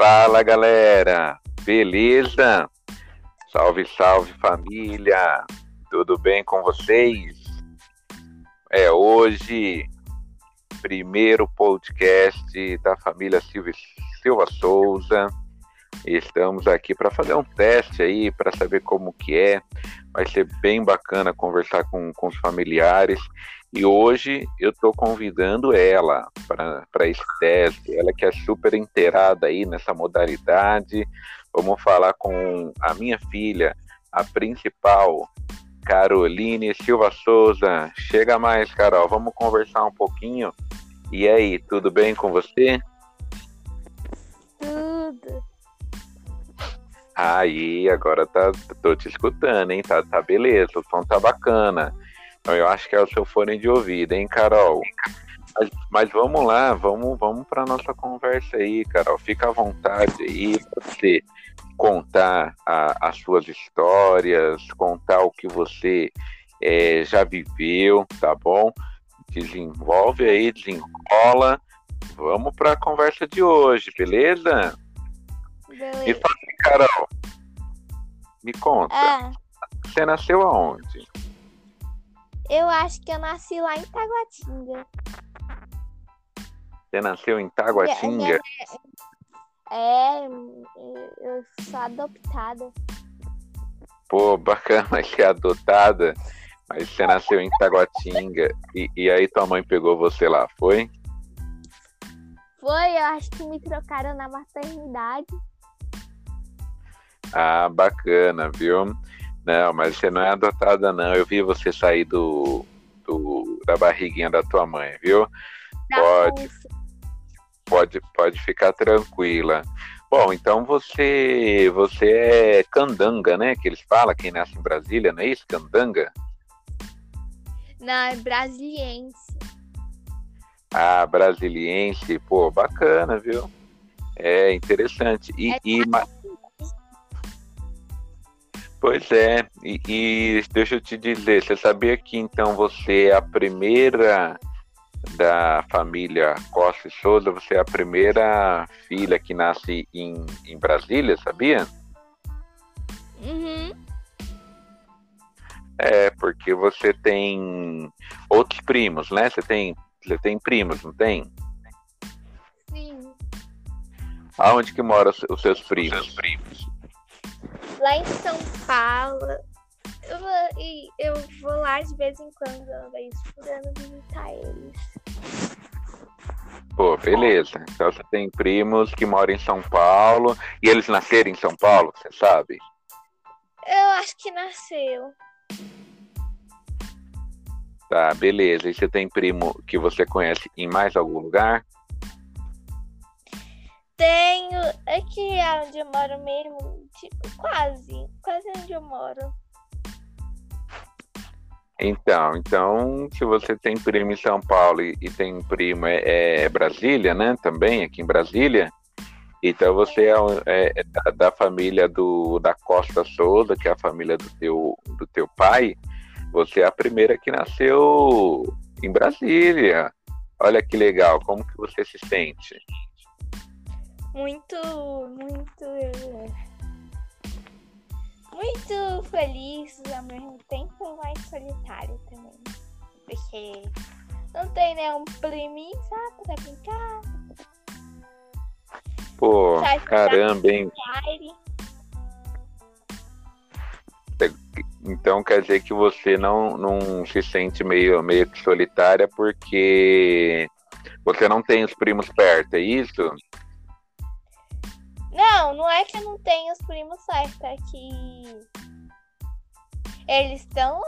Fala galera, beleza? Salve, salve família, tudo bem com vocês? É hoje, primeiro podcast da família Silva, Silva Souza. Estamos aqui para fazer um teste aí, para saber como que é. Vai ser bem bacana conversar com, com os familiares. E hoje eu estou convidando ela para esse teste, ela que é super inteirada aí nessa modalidade. Vamos falar com a minha filha, a principal, Caroline Silva Souza. Chega mais, Carol, vamos conversar um pouquinho. E aí, tudo bem com você? Aí, agora tá, tô te escutando, hein? Tá, tá beleza, o som tá bacana. Então, eu acho que é o seu fone de ouvido, hein, Carol? Mas, mas vamos lá, vamos, vamos para nossa conversa aí, Carol. Fica à vontade aí para você contar a, as suas histórias, contar o que você é, já viveu, tá bom? Desenvolve aí, desenrola. Vamos para a conversa de hoje, beleza? Beleza. E fala, Carol, me conta, Ah, você nasceu aonde? eu acho que eu nasci lá em Taguatinga. Você nasceu em Taguatinga? É, eu sou adoptada. Pô, bacana ser adotada, mas você nasceu em Taguatinga e, e aí tua mãe pegou você lá, foi? Foi, eu acho que me trocaram na maternidade. Ah, bacana, viu? Não, mas você não é adotada, não. Eu vi você sair do, do- da barriguinha da tua mãe, viu? Da Pode. Pode, pode ficar tranquila. Bom, então você você é candanga, né? Que eles falam, quem nasce em Brasília, não é isso? Candanga? Não, é brasiliense. Ah, brasiliense, pô, bacana, viu? É interessante. E, É e pois é, e, e deixa eu te dizer, você sabia que então você é a primeira da família Costa e Souza, você é a primeira filha que nasce em, em Brasília, sabia? Uhum. É, porque você tem outros primos, né? Você tem, você tem primos, não tem? Sim. Aonde que moram os os seus primos? Lá em São Paulo. Eu vou, e eu vou lá de vez em quando, ano, visitar eles. Pô, beleza. Então você tem primos que moram em São Paulo e eles nasceram em São Paulo, você sabe? Eu acho que nasceu. Tá, beleza. E você tem primo que você conhece em mais algum lugar? Tenho. Aqui é onde eu moro mesmo. Tipo, quase. Quase onde eu moro. Então, então, se você tem primo em São Paulo e, e tem primo é, é Brasília, né? Também aqui em Brasília. Então você é, é- é da, da família do da Costa Souza, que é a família do teu do teu pai. Você é a primeira que nasceu em Brasília. Olha que legal. Como que você se sente? Muito, muito. Muito feliz, ao mesmo tempo mais solitário também. Porque não tem nenhum priminho, sabe? Pra brincar. Pô, caramba, hein? Então quer dizer que você não, não se sente meio, meio que solitária porque você não tem os primos perto, é isso? Não, não é que eu não tenho os primos certos, é que eles estão.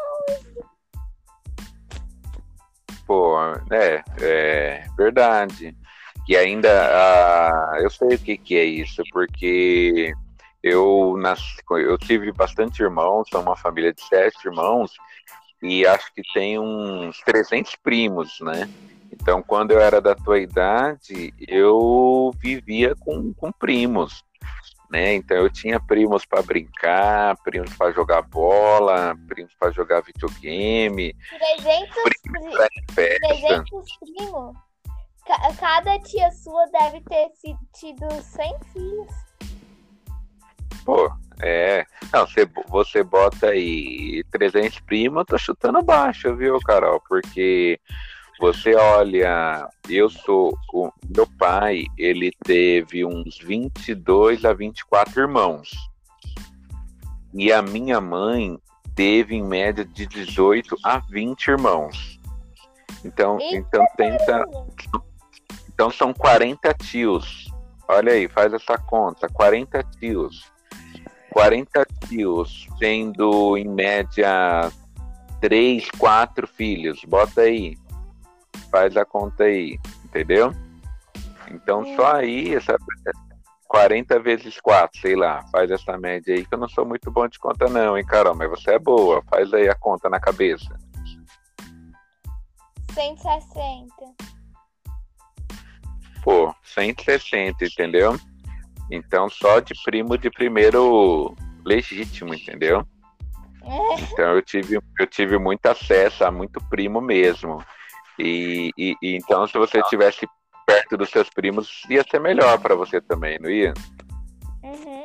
Pô, é, é verdade. E ainda, ah, eu sei o que, que é isso, porque eu nasci, eu tive bastante irmãos, sou uma família de sete irmãos, e acho que tem uns 300 primos, né? Então, quando eu era da tua idade, eu vivia com, com primos, né? Então, eu tinha primos para brincar, primos para jogar bola, primos para jogar videogame, 300, primos para festa. 300 primos. Ca- cada tia sua deve ter tido 100 filhos. Pô, é. Não, você, você bota aí 300 primos, eu tô chutando baixo, viu, Carol? Porque você olha, eu sou. O meu pai, ele teve uns 22 a 24 irmãos. E a minha mãe teve em média de 18 a 20 irmãos. Então, Eita, então tenta. Então são 40 tios. Olha aí, faz essa conta. 40 tios. 40 tios, tendo em média 3, 4 filhos. Bota aí. Faz a conta aí. Entendeu? Então Hum. só aí, essa 40 vezes 4, sei lá. Faz essa média aí, que eu não sou muito bom de conta, não, hein, Carol? Mas você é boa. Faz aí a conta na cabeça. 160. Pô, 160, entendeu? Então só de primo de primeiro legítimo, entendeu? É, Então eu tive, eu tive muito acesso a muito primo mesmo. E, e- e então se você estivesse perto dos seus primos, ia ser melhor para você também, não ia? Uhum.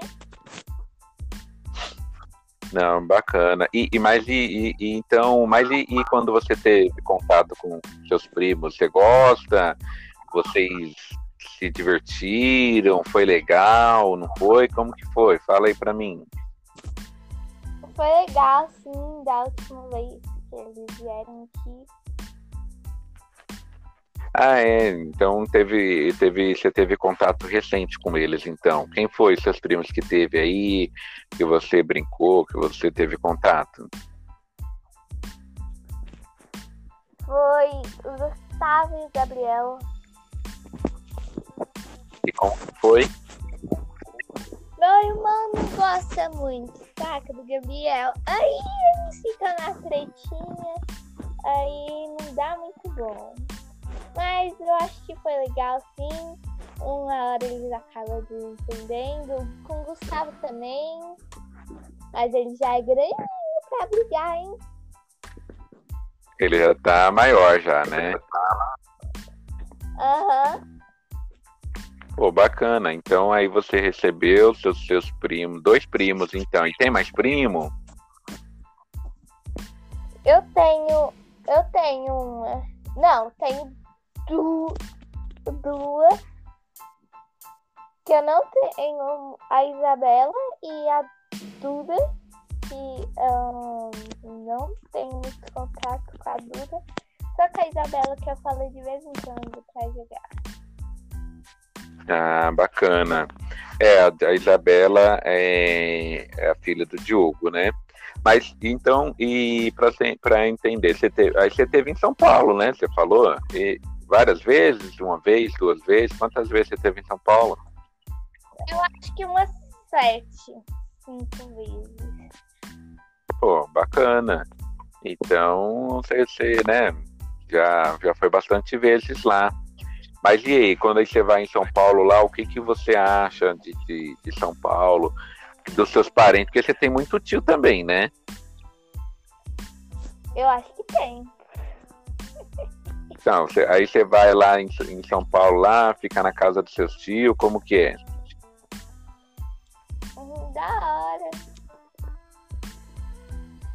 Não, bacana. E, e mas e, e- e então, mas e, e quando você teve contato com seus primos, você gosta? Vocês se divertiram? Foi legal? Não foi? Como que foi? Fala aí pra mim. Foi legal, sim, da última vez que eles vieram aqui. Ah, é. Então teve, teve, você teve contato recente com eles, então. Quem foi seus primos que teve aí, que você brincou, que você teve contato? Foi o Gustavo e o Gabriel. E como foi? Meu irmão não gosta muito, saca, do Gabriel. Aí eles ficam na tretinha, aí não dá muito bom. Mas eu acho que foi legal, sim. Uma hora eles acabam desentendendo. Com o Gustavo também. Mas ele já é grande pra brigar, hein? Ele já tá maior já, né? Aham. Pô, bacana. Então aí você recebeu seus, seus primos, dois primos, então. E tem mais primo? Eu tenho. Eu tenho uma. Não, tenho du- duas. Que eu não tenho a Isabela e a Duda. Que ahn, não tenho muito contato com a Duda. Só com a Isabela que eu falo de vez em quando pra jogar. Ah, bacana. É, a Isabela é, é a filha do Diogo, né? Mas então, e para entender, você teve, aí você teve em São Paulo, né? Você falou? E várias vezes, uma vez, duas vezes? Quantas vezes você teve em São Paulo? Eu acho que umas sete, cinco vezes. Pô, bacana. Então, você, você né, já, já foi bastante vezes lá. Mas e aí, quando aí você vai em São Paulo lá, o que, que você acha de, de, de São Paulo, dos seus parentes? Porque você tem muito tio também, né? Eu acho que tem. Então, você- aí você vai lá em, em São Paulo, lá, fica na casa dos seus tios, como que é? Da hora.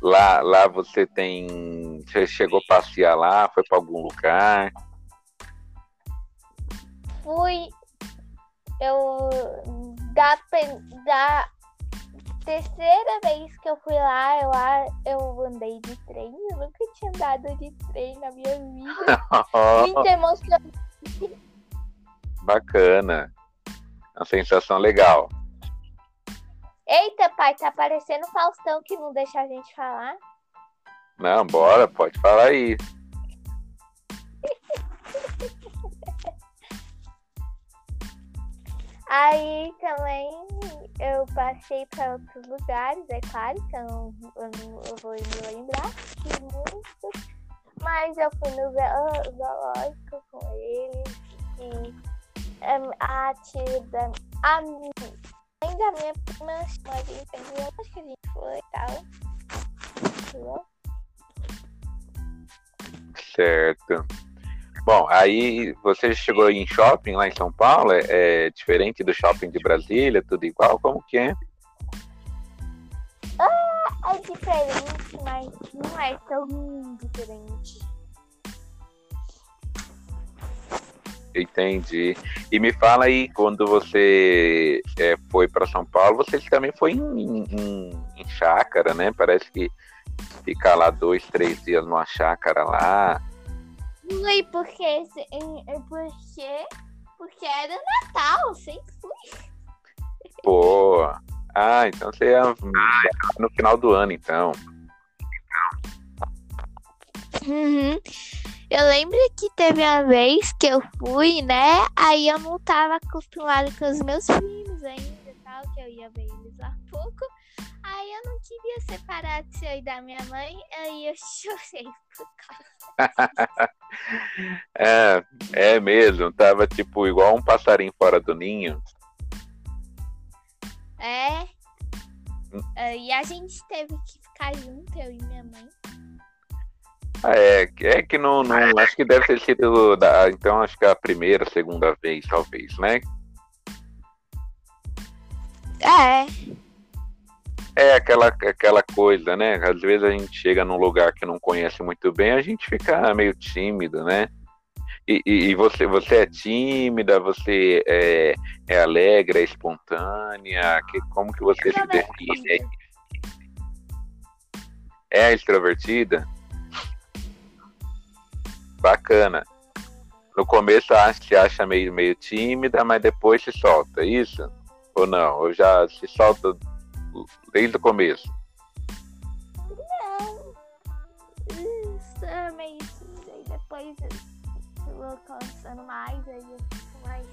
Lá, lá você tem. Você chegou a passear lá, foi para algum lugar? fui eu da, da terceira vez que eu fui lá, eu, eu andei de trem. Eu nunca tinha andado de trem na minha vida. Muito emocionante. Bacana. Uma sensação legal. Eita, pai, tá parecendo Faustão que não deixa a gente falar. Não, bora, pode falar aí. Aí também eu passei para outros lugares, é claro, que eu não, eu vou me lembrar de muitos. Mas eu fui no zo- zoológico com eles e em, a tia da. A, mãe da minha prima a gente acho que a gente foi e tal. Certo. Bom, aí você chegou em shopping lá em São Paulo, é, é diferente do shopping de Brasília, tudo igual, como que é? Ah, é diferente, mas não é tão diferente. Entendi. E me fala aí, quando você é, foi para São Paulo, você também foi em, em, em chácara, né? Parece que ficar lá dois, três dias numa chácara lá. Fui porque, é porque, porque era Natal, sempre fui. Pô, ah, então você ia no final do ano, então. Uhum. Eu lembro que teve uma vez que eu fui, né? Aí eu não tava acostumada com os meus filhos ainda, tal, que eu ia ver eles há pouco. Aí eu não queria separar de eu e da minha mãe, aí eu chorei por causa. é, é mesmo, tava tipo igual um passarinho fora do ninho. É. Hum. E a gente teve que ficar junto, eu e minha mãe. É, é que não, não. Acho que deve ter sido. Da, então, acho que a primeira, segunda vez, talvez, né? É. É aquela, aquela coisa, né? Às vezes a gente chega num lugar que não conhece muito bem, a gente fica meio tímido, né? E, e, e você, você é tímida, você é, é alegre, é espontânea? Que, como que você se define? É extrovertida? bacana. No começo se acha meio, meio tímida, mas depois se solta, é isso? Ou não? Ou já se solta desde o começo? Não. E depois eu vou cansando mais, aí eu fico mais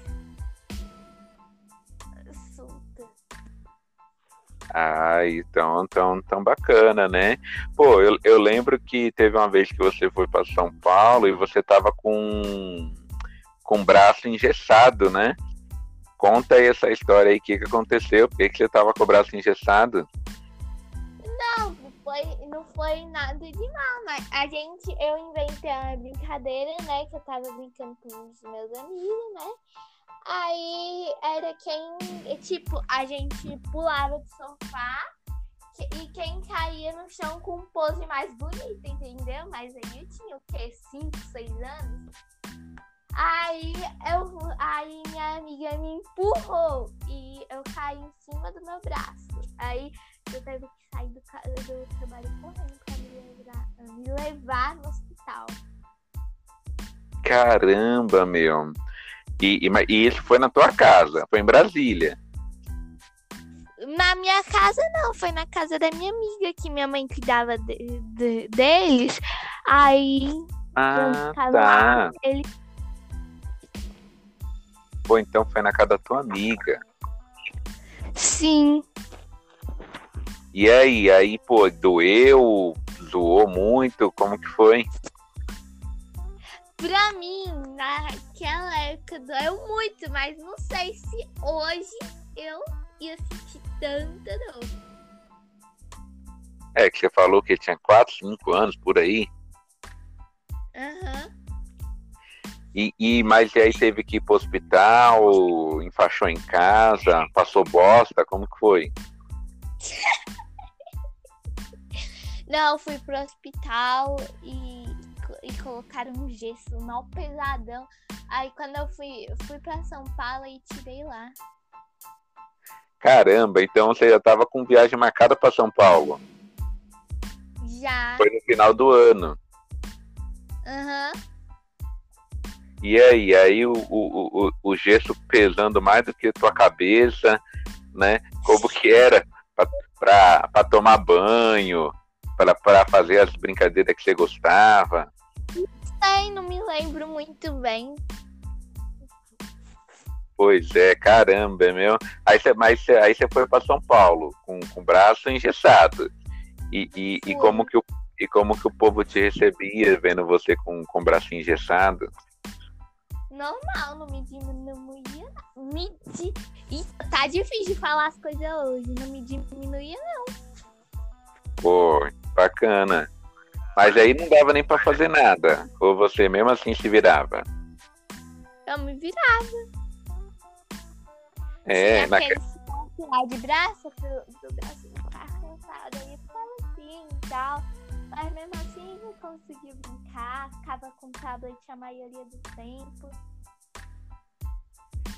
solta. Ah, então, tão, tão bacana, né? Pô, eu, eu lembro que teve uma vez que você foi para São Paulo e você tava com, com o braço engessado, né? Conta aí essa história aí, o que, que aconteceu? Por que, que você tava com o braço engessado? Não, foi, não foi nada de mal, mas a gente, eu inventei uma brincadeira, né? Que eu tava brincando com os meus amigos, né? Aí era quem, tipo, a gente pulava do sofá e quem caía no chão com um pose mais bonito, entendeu? Mas aí eu tinha o quê? 5, 6 anos? Aí, eu, aí minha amiga me empurrou e eu caí em cima do meu braço. Aí eu teve que sair do, do trabalho correndo pra me levar, me levar no hospital. Caramba, meu. E, e, e isso foi na tua casa, foi em Brasília. Na minha casa não, foi na casa da minha amiga que minha mãe cuidava de, de, deles. Aí ah, tá. Lá, ele... Pô, então foi na casa da tua amiga. Sim. E aí, aí, pô, doeu, zoou muito, como que foi? Pra mim, naquela época doeu muito, mas não sei se hoje eu ia sentir tanta dor. É, que você falou que tinha 4, 5 anos por aí. Aham. Uhum. E, e, mas aí teve que ir pro hospital, enfaixou em casa, passou bosta, como que foi? Não, fui pro hospital e e colocaram um gesso mal pesadão. Aí quando eu fui, fui para São Paulo e tirei lá. Caramba, então você já tava com viagem marcada para São Paulo? Já. Foi no final do ano. Aham. Uhum. E aí, aí o, o, o, o gesso pesando mais do que tua cabeça, né? Como que era para tomar banho, para fazer as brincadeiras que você gostava? sei, não me lembro muito bem. Pois é, caramba, é meu. Aí você, mas aí você foi para São Paulo com, com o braço engessado. E, e, e, como que o, e como que o povo te recebia vendo você com, com o braço engessado? Normal, não me diminuía. Me di... tá difícil de falar as coisas hoje. Não me diminuía, não. Pô, bacana. Mas aí não dava nem para fazer nada. Ou você mesmo assim se virava? Eu me virava. É, na de braço, pro, do braço ficar cansado. Aí eu ficava assim e tal. Mas mesmo assim não conseguia brincar, ficava com tablet a maioria do tempo.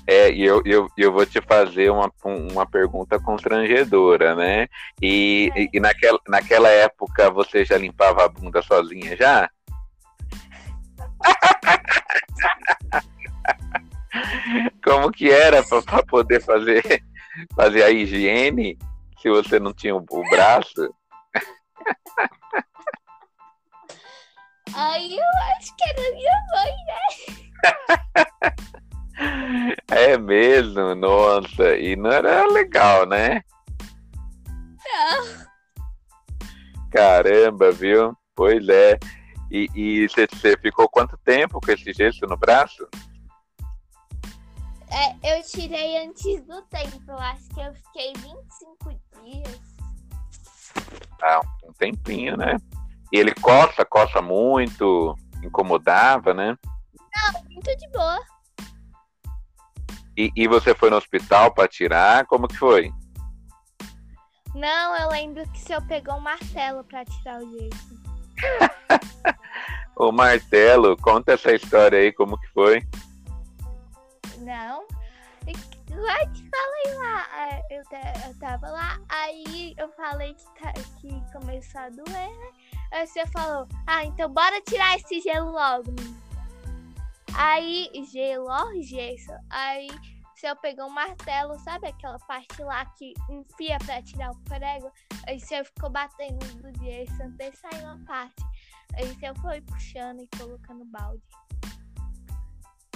É, e eu, eu, eu vou te fazer uma, uma pergunta constrangedora, né? E, é. e naquela, naquela época você já limpava a bunda sozinha já? Como que era para poder fazer, fazer a higiene se você não tinha o, o braço? Aí eu acho que era minha mãe, né? É mesmo, nossa, e não era legal, né? Não. Caramba, viu? Pois é. E você ficou quanto tempo com esse gesso no braço? É, eu tirei antes do tempo, eu acho que eu fiquei 25 dias. Ah, um tempinho, né? E ele coça, coça muito, incomodava, né? Não, muito de boa. E, e você foi no hospital para tirar? Como que foi? Não, eu lembro que se eu pegou um martelo para tirar o gesso. o martelo, conta essa história aí, como que foi? Não. Lá te falei lá, é, eu, eu tava lá, aí eu falei que, tá, que começou a doer, né? Aí você falou, ah, então bora tirar esse gelo logo. Aí, gelo, ó, gesso. Aí, eu pegar um martelo, sabe aquela parte lá que enfia pra tirar o prego? Aí você ficou batendo no gesso até sair uma parte. Aí você foi puxando e colocando balde.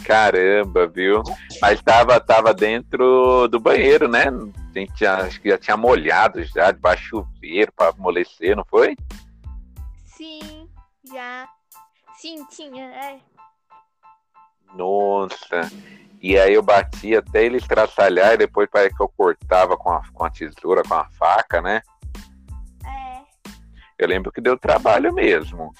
Caramba, viu? Mas tava, tava dentro do banheiro, né? A gente já, acho que já tinha molhado já, debaixo do chuveiro para amolecer, não foi? Sim, já. Sim, tinha, é. Nossa. E aí eu batia até ele estraçalhar e depois parece que eu cortava com a, com a tesoura, com a faca, né? É. Eu lembro que deu trabalho mesmo.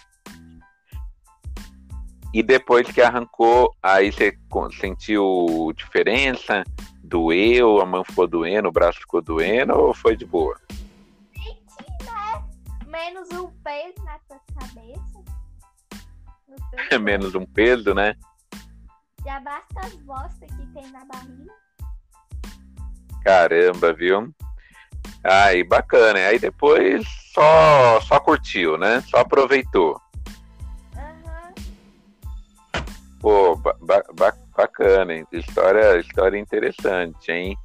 E depois que arrancou, aí você sentiu diferença? Doeu, a mão ficou doendo, o braço ficou doendo ou foi de boa? Né? Menos um peso na tua cabeça. Menos um peso, né? Já basta as bostas que tem na barriga. Caramba, viu? Aí, bacana. Aí depois só, só curtiu, né? Só aproveitou. Pô, ba ba bacana, hein? História, história interessante, hein?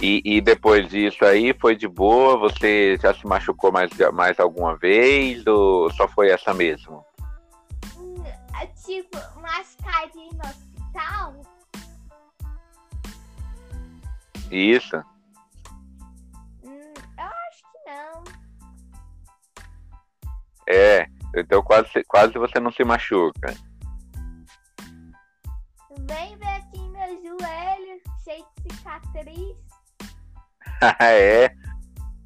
E, e, depois disso aí, foi de boa? Você já se machucou mais, mais alguma vez ou só foi essa mesmo? Hum, tipo, mascarinho no hospital? Isso. Hum, eu acho que não. É, então quase, quase você não se machuca. Vem ver aqui meu joelho, cheio de cicatriz. é?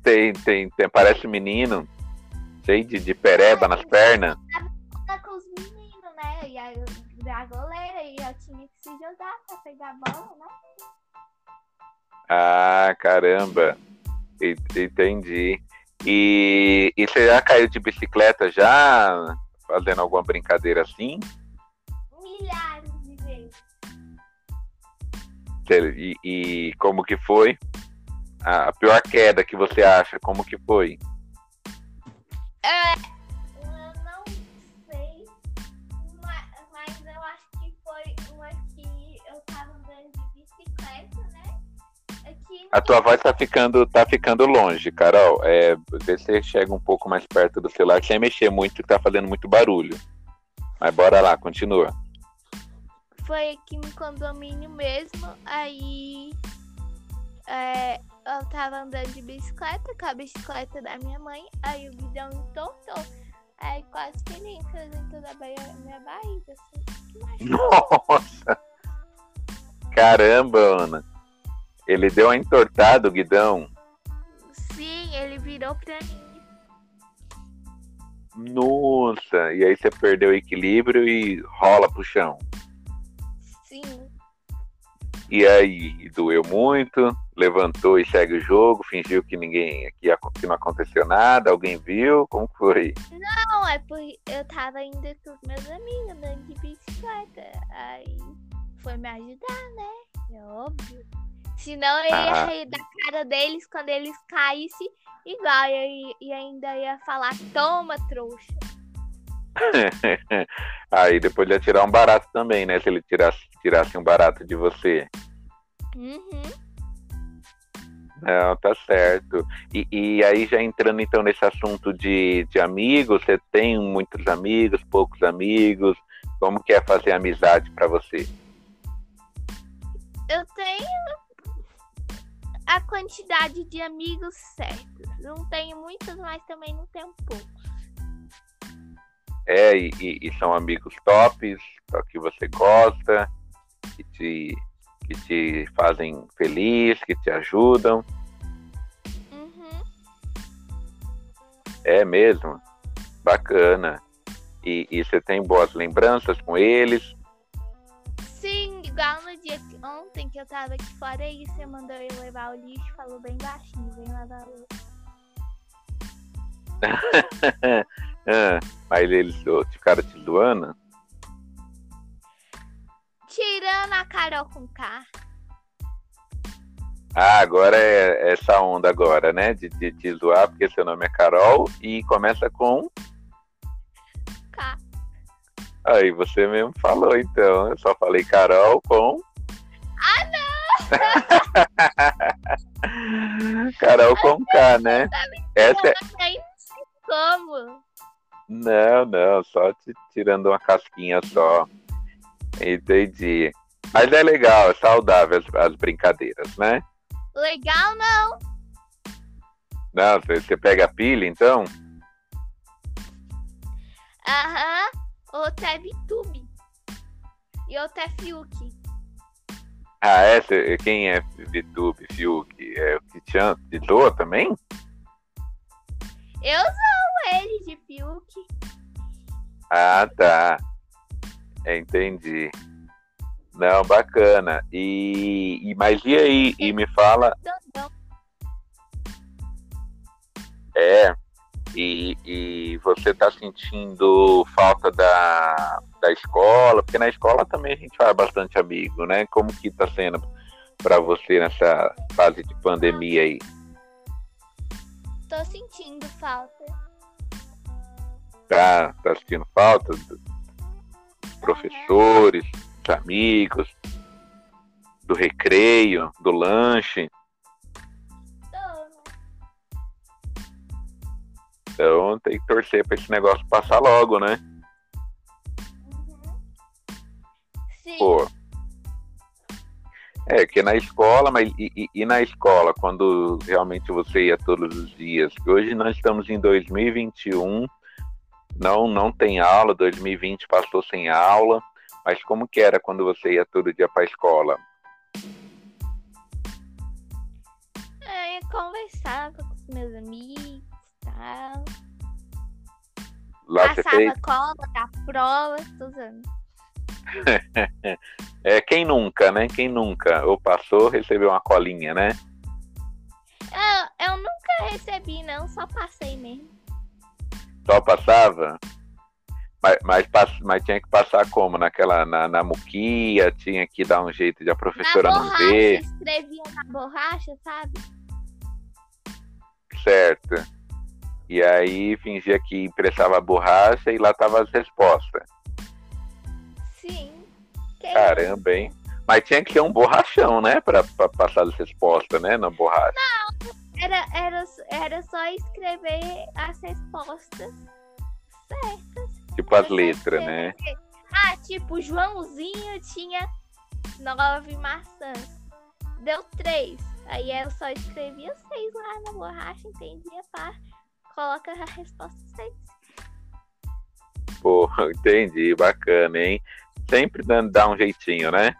Tem, tem, tem, parece menino. Cheio de, de pereba nas pernas. Tá com os meninos, né? E aí a goleira e eu tinha que se jogar pra pegar a bola, né? Ah, caramba. Entendi. E, e você já caiu de bicicleta já? Fazendo alguma brincadeira assim? Milhares. E, e como que foi? A pior queda que você acha, como que foi? É, eu não sei, mas, mas eu acho que foi uma que eu tava andando de bicicleta, né? Aqui a tua voz tá ficando, tá ficando longe, Carol. É, vê se você chega um pouco mais perto do celular, sem mexer muito, que tá fazendo muito barulho. Mas bora lá, continua foi aqui no condomínio mesmo. Aí é, eu tava andando de bicicleta com a bicicleta da minha mãe. Aí o guidão entortou. Aí quase que nem dentro da minha barriga. Assim. Nossa! Caramba, Ana! Ele deu uma entortada, o guidão. Sim, ele virou pra mim. Nossa, e aí você perdeu o equilíbrio e rola pro chão. E aí, doeu muito, levantou e segue o jogo, fingiu que ninguém que, que não aconteceu nada, alguém viu, como foi? Não, é porque eu tava indo com os meus amigos andando de bicicleta. Aí foi me ajudar, né? É óbvio. Senão eu ia Ah. rir da cara deles quando eles caíssem igual. E ainda ia falar, toma, trouxa. aí depois ele ia tirar um barato também, né? Se ele tirasse, tirasse um barato de você. Uhum. Não, tá certo. E, e aí, já entrando então nesse assunto de, de amigos, você tem muitos amigos, poucos amigos? Como que é fazer amizade pra você? Eu tenho a quantidade de amigos certos. Não tenho muitos, mas também não tenho poucos. É, e, e- são amigos tops, que você gosta, que te, que te fazem feliz, que te ajudam. Uhum. É mesmo? Bacana. E, e você tem boas lembranças com eles? Sim, igual no dia que, ontem que eu tava aqui fora e você mandou eu levar o lixo, falou bem baixinho, vem lavar o Ah, mas eles ficaram te zoando? Tirando a Carol com K. Ah, agora é essa onda agora, né? De, de te zoar, porque seu nome é Carol e começa com. K. Aí você mesmo falou, então. Eu só falei Carol com. Carol com K, né? Essa é... Sei como. Não, não, só te tirando uma casquinha só. Entendi. Mas é legal, é saudável as, as brincadeiras, né? Legal não. Não, você, pega a pilha, então? Aham. Outro é VTube. E outro é Fiuk. Ah? Cê- quem é VTube, Fiuk? É o te zoa também? Eu sou ele de Fiuk. Ah, tá. Entendi. Não, bacana. E, e mas e aí? E me fala, é, e, e você tá sentindo falta da, da escola? Porque na escola também a gente faz bastante amigo, né? Como que tá sendo pra você nessa fase de pandemia aí? Tô sentindo falta. Tá, tá sentindo falta do- dos professores, dos amigos, do recreio, do lanche? Então tem que torcer pra esse negócio passar logo, né? Sim. Pô. É, que na escola, mas e, e- e na escola, quando realmente você ia todos os dias? Hoje nós estamos em 2021, não, não tem aula, 2020 passou sem aula, mas como que era quando você ia todo dia pra escola? É, Eu conversava com os meus amigos e tal. Lá você Passava fez. cola da prova, usando. É, quem nunca, né? Quem nunca? Ou passou, recebeu uma colinha, né? Eu, eu nunca recebi, não, só passei mesmo. Só passava? Mas, mas, mas tinha que passar como? Naquela, na, na muquia, tinha que dar um jeito de a professora na não borracha, ver, escrevia na borracha, sabe? certo? E aí fingia que impressava a borracha e lá tava as respostas. Sim. Que Caramba, hein? Mas tinha que ser um borrachão, né? Pra, pra passar as respostas, né? Na borracha. Era, era, era só escrever as respostas certas. Tipo as letras, né? Ah, tipo, Joãozinho tinha nove maçãs. Deu três. Aí eu só escrevia seis lá na borracha, entendia, pá. Coloca a resposta seis. Pô, entendi, bacana, hein? Sempre dando, dá um jeitinho, né?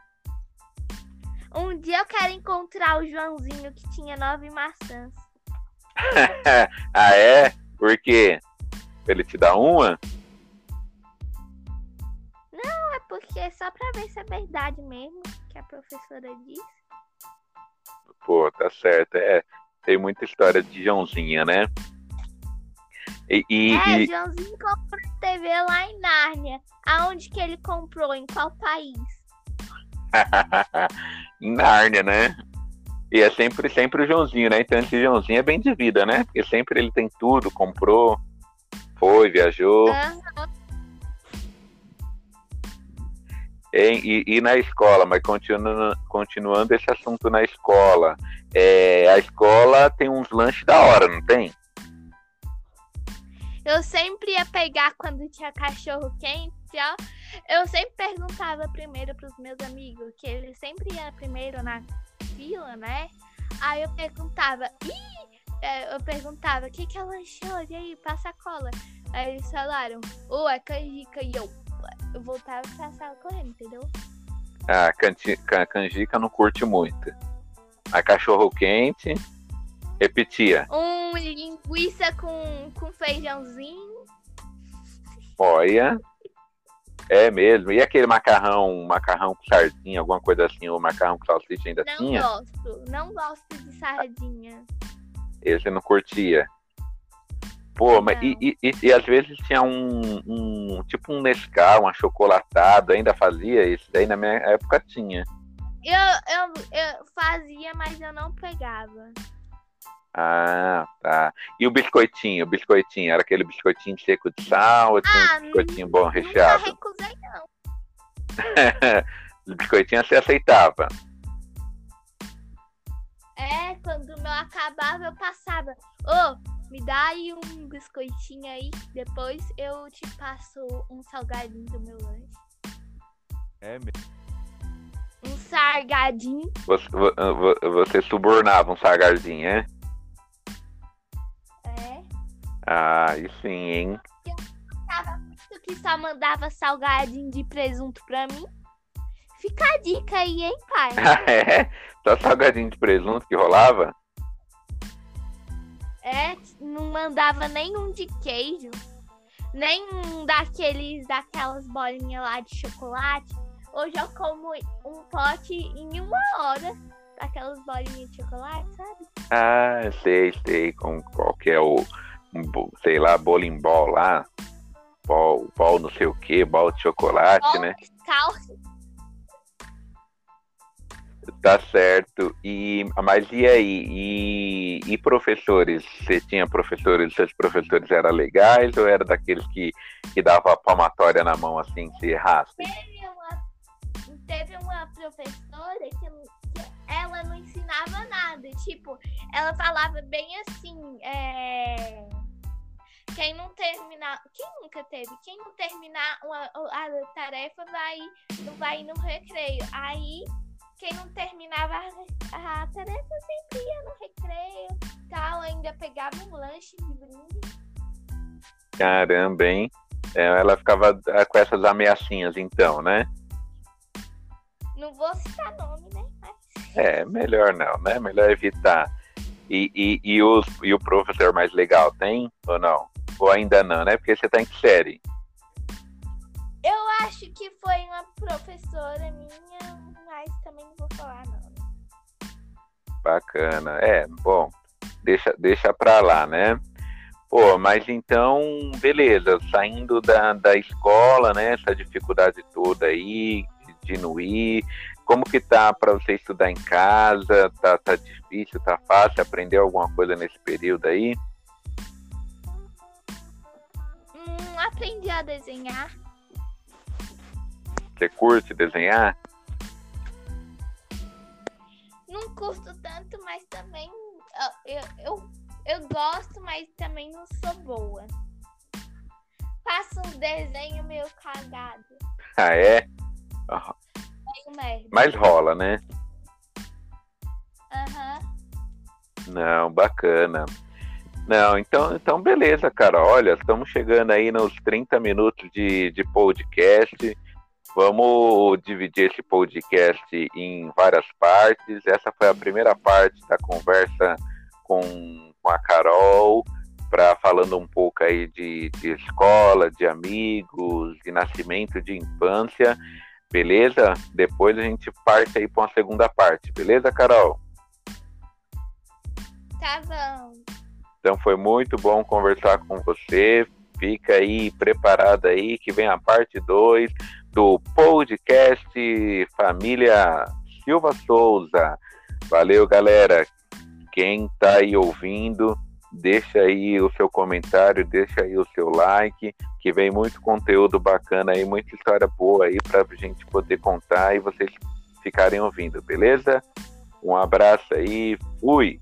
Um dia eu quero encontrar o Joãozinho que tinha nove maçãs. ah, é? Por quê? Ele te dá uma? Não, é porque é só pra ver se é verdade mesmo que a professora disse. Pô, tá certo. É, tem muita história de Joãozinha, né? E, e, é, e... Joãozinho comprou TV lá em Nárnia. Aonde que ele comprou? Em qual país? Nárnia, né? E é sempre, sempre o Joãozinho, né? Então esse Joãozinho é bem de vida, né? Porque sempre ele tem tudo, comprou, foi, viajou. Uhum. E, e, e, na escola, mas continuando, continuando esse assunto na escola. É, a escola tem uns lanches da hora, não tem? Eu sempre ia pegar quando tinha cachorro quente, ó. Eu sempre perguntava primeiro pros meus amigos, que eles sempre iam primeiro na fila, né? Aí eu perguntava! É, eu perguntava, o que que é lanchou? E aí, passa cola. Aí eles falaram, ô, oh, é canjica. E eu, eu voltava pra sala correndo, entendeu? Ah, canjica não curte muito. A cachorro quente, repetia. Um linguiça com, com feijãozinho. Olha, é mesmo. E aquele macarrão, macarrão com sardinha, alguma coisa assim, ou macarrão com salsicha ainda não tinha? Não gosto, não gosto de sardinha. Esse não curtia. Pô, não. mas e, e, e, e, às vezes tinha um, um, tipo um Nescau, um achocolatado, ainda fazia isso, daí na minha época tinha. Eu, eu, eu fazia, mas eu não pegava. Ah, tá. E o biscoitinho? O biscoitinho, era aquele biscoitinho seco de sal ou tinha ah, um biscoitinho bom recheado? Não recusei, não. o biscoitinho você aceitava? É, quando o meu acabava, eu passava. Ô, oh, me dá aí um biscoitinho aí, depois eu te passo um salgadinho do meu lanche. É mesmo? Um sargadinho. Você, você subornava um sargadinho, é? Ah, aí sim, hein? Eu tava muito que só mandava salgadinho de presunto pra mim. Fica a dica aí, hein, pai? Ah, é? Só salgadinho de presunto que rolava? É, não mandava nenhum de queijo. Nem um daqueles, daquelas bolinhas lá de chocolate. Hoje eu como um pote em uma hora daquelas bolinhas de chocolate, sabe? Ah, sei, sei. Com qual que é o sei lá, bolimbol lá, bol, bol não sei o que, bol de chocolate, bol né? Calça. Tá certo. E, mas e aí? E, e professores? Você tinha professores, seus professores eram legais ou era daqueles que, que dava a palmatória na mão assim, se errasse? Teve uma, teve uma professora que, que ela não ensinava nada. Tipo, ela falava bem assim, é quem não terminar, quem nunca teve, quem não terminar uma, a tarefa vai, vai no recreio. Aí quem não terminava a, a tarefa sempre ia no recreio, tal, ainda pegava um lanche de brinde. Caramba, hein? É, ela ficava é, com essas ameaçinhas então, né? Não vou citar nome, né? Mas... É, melhor não, né? Melhor evitar. E, e, e, os, e o professor mais legal tem ou não? Ou ainda não, né? Porque você tá em que série? Eu acho que foi uma professora minha, mas também não vou falar não. Bacana. É, bom, deixa, deixa pra lá, né? Pô, mas então, beleza, saindo da, da escola, né? Essa dificuldade toda aí, de não ir. Como que tá para você estudar em casa? Tá, tá difícil, tá fácil? Aprender alguma coisa nesse período aí? Aprendi a desenhar. Você curte desenhar? Não curto tanto, mas também eu, eu, eu, gosto, mas também não sou boa. Faço um desenho meio cagado. Ah, é? Oh. Mas rola, né? Aham. Uhum. Não, bacana. Não, então, então beleza, cara. Olha, estamos chegando aí nos 30 minutos de, de podcast. Vamos dividir esse podcast em várias partes. Essa foi a primeira parte da conversa com, com a Carol. para falando um pouco aí de, de escola, de amigos, de nascimento, de infância, beleza? Depois a gente parte aí para uma segunda parte, beleza, Carol? Tá bom. Então foi muito bom conversar com você. Fica aí preparada aí que vem a parte 2 do podcast Família Silva Souza. Valeu, galera. Quem tá aí ouvindo, deixa aí o seu comentário, deixa aí o seu like, que vem muito conteúdo bacana aí, muita história boa aí para a gente poder contar e vocês ficarem ouvindo, beleza? Um abraço aí, fui!